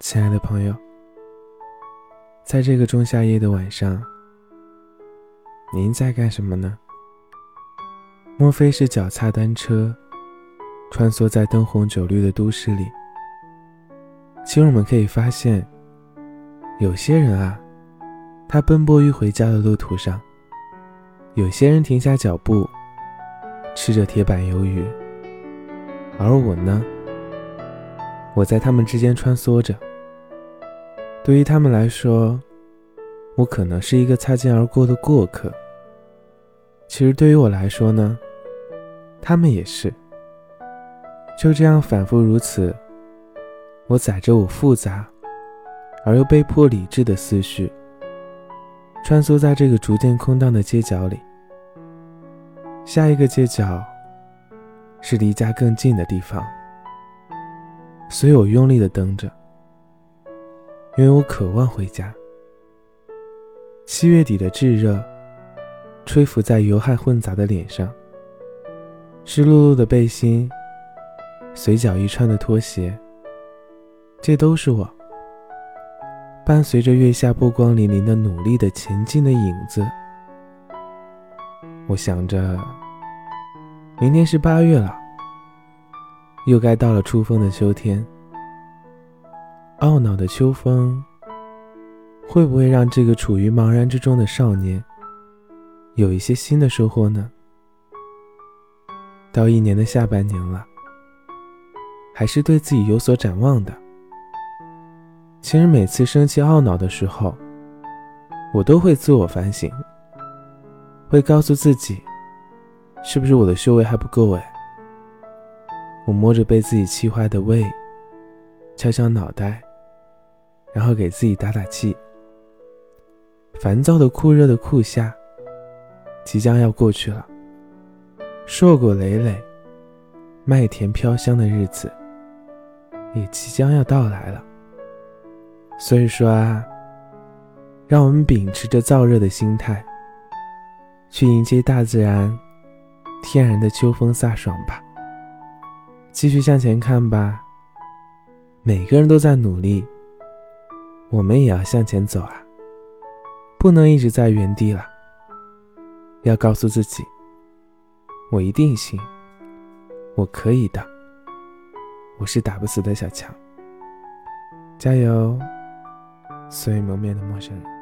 亲爱的朋友，在这个仲夏夜的晚上，您在干什么呢？莫非是脚踏单车，穿梭在灯红酒绿的都市里？其实我们可以发现，有些人啊，他奔波于回家的路途上；有些人停下脚步，吃着铁板鱿鱼。而我呢，我在他们之间穿梭着。对于他们来说，我可能是一个擦肩而过的过客。其实对于我来说呢，他们也是。就这样反复如此，我载着我复杂而又被迫理智的思绪，穿梭在这个逐渐空荡的街角里。下一个街角是离家更近的地方，所以我用力的蹬着。因为我渴望回家。七月底的炙热，吹拂在油汗混杂的脸上。湿漉漉的背心，随脚一穿的拖鞋，这都是我。伴随着月下波光粼粼的努力的前进的影子。我想着，明天是八月了，又该到了出风的秋天。懊恼的秋风，会不会让这个处于茫然之中的少年，有一些新的收获呢？到一年的下半年了，还是对自己有所展望的。其实每次生气懊恼的时候，我都会自我反省，会告诉自己，是不是我的修为还不够哎？我摸着被自己气坏的胃，敲敲脑袋。然后给自己打打气。烦躁的酷热的酷夏，即将要过去了。硕果累累、麦田飘香的日子，也即将要到来了。所以说啊，让我们秉持着燥热的心态，去迎接大自然天然的秋风飒爽吧。继续向前看吧。每个人都在努力。我们也要向前走啊，不能一直在原地了。要告诉自己，我一定行，我可以的，我是打不死的小强。加油，所有蒙面的陌生人。